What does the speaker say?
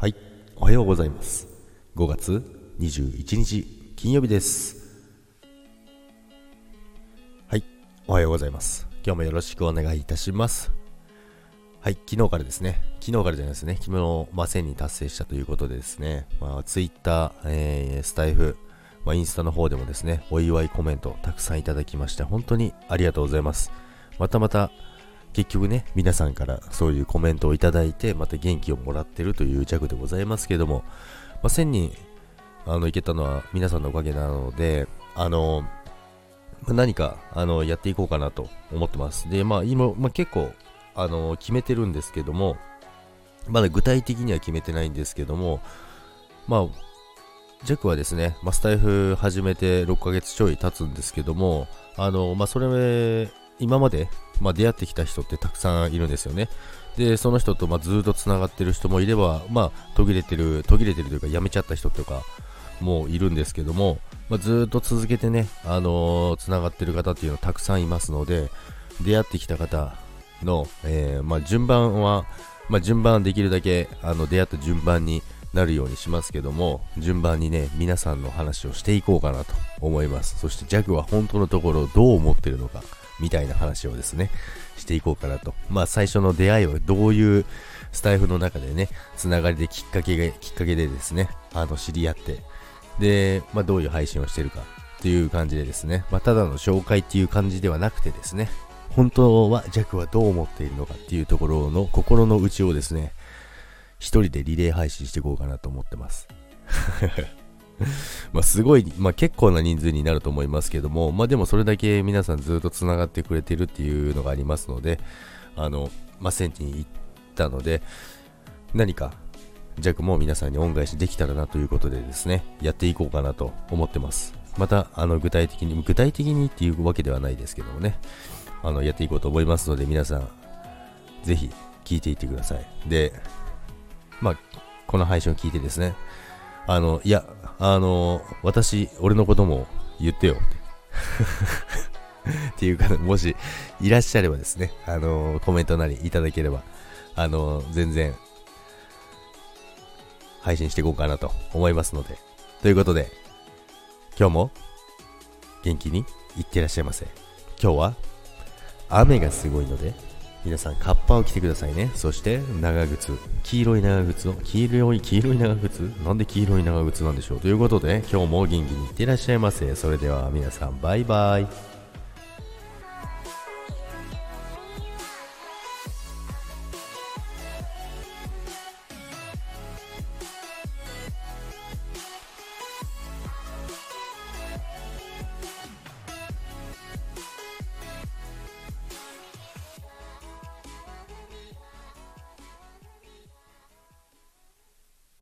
はい、おはようございます。5月21日金曜日です。はい、おはようございます。今日もよろしくお願いいたします。はい、昨日からですね、昨日からじゃないですね、昨日、まあ、1000人達成したということでですね、まあ、Twitter、えースタイフ、まあ、インスタの方でもですね、お祝いコメントたくさんいただきまして、本当にありがとうございます。またまた、結局ね、皆さんからそういうコメントをいただいて、また元気をもらってるという弱でございますけども、まあ、1000人、あの、いけたのは皆さんのおかげなので、あの、何か、あの、やっていこうかなと思ってます。で、まあ、今、まあ、結構、あの、決めてるんですけども、まだ具体的には決めてないんですけども、まあ、ジャックはですね、ま、スタイフ始めて6ヶ月ちょい経つんですけども、あの、まあ、それ、今まで、まあ、出会ってきた人ってたくさんいるんですよね。で、その人と、まあ、ずっと繋がってる人もいれば、まあ、途切れてる、途切れてるというか、辞めちゃった人とかもいるんですけども、まあ、ずっと続けてね、あのー繋がってる方っていうのはたくさんいますので、出会ってきた方の、えーまあ、順番は、まあ、順番できるだけ、あの、出会った順番になるようにしますけども、順番にね、皆さんの話をしていこうかなと思います。そして、ジャグは本当のところどう思ってるのか、みたいな話をですね、していこうかなと。まあ、最初の出会いはどういうスタイフの中でね、つながりできっかけが、きっかけでですね、あの、知り合って、で、まあ、どういう配信をしてるかっていう感じでですね、まあ、ただの紹介っていう感じではなくてですね、本当はジャックはどう思っているのかっていうところの心の内をですね、一人でリレー配信していこうかなと思ってます。まあすごい、まあ結構な人数になると思いますけども、まあでもそれだけ皆さんずっと繋がってくれてるっていうのがありますので、あの、まあ1000人行ったので、何か、ジャックも皆さんに恩返しできたらなということでですね、やっていこうかなと思ってます。また、あの、具体的に、具体的にっていうわけではないですけどもね、あの、やっていこうと思いますので、皆さん、ぜひ、聞いていってください。で、まあ、この配信を聞いてですね、あの、いや、あの、私、俺のことも言ってよ って。いうか、もし、いらっしゃればですね、あの、コメントなりいただければ、あの、全然、配信していこうかなと思いますので。ということで、今日も、元気にいってらっしゃいませ。今日は、雨がすごいので、皆さんカッパを着てくださいね。そして、長靴。黄色い長靴を、黄色い、黄色い長靴？なんで黄色い長靴なんでしょう？ということで、今日も元気にいってらっしゃいませ。それでは皆さん、バイバイ。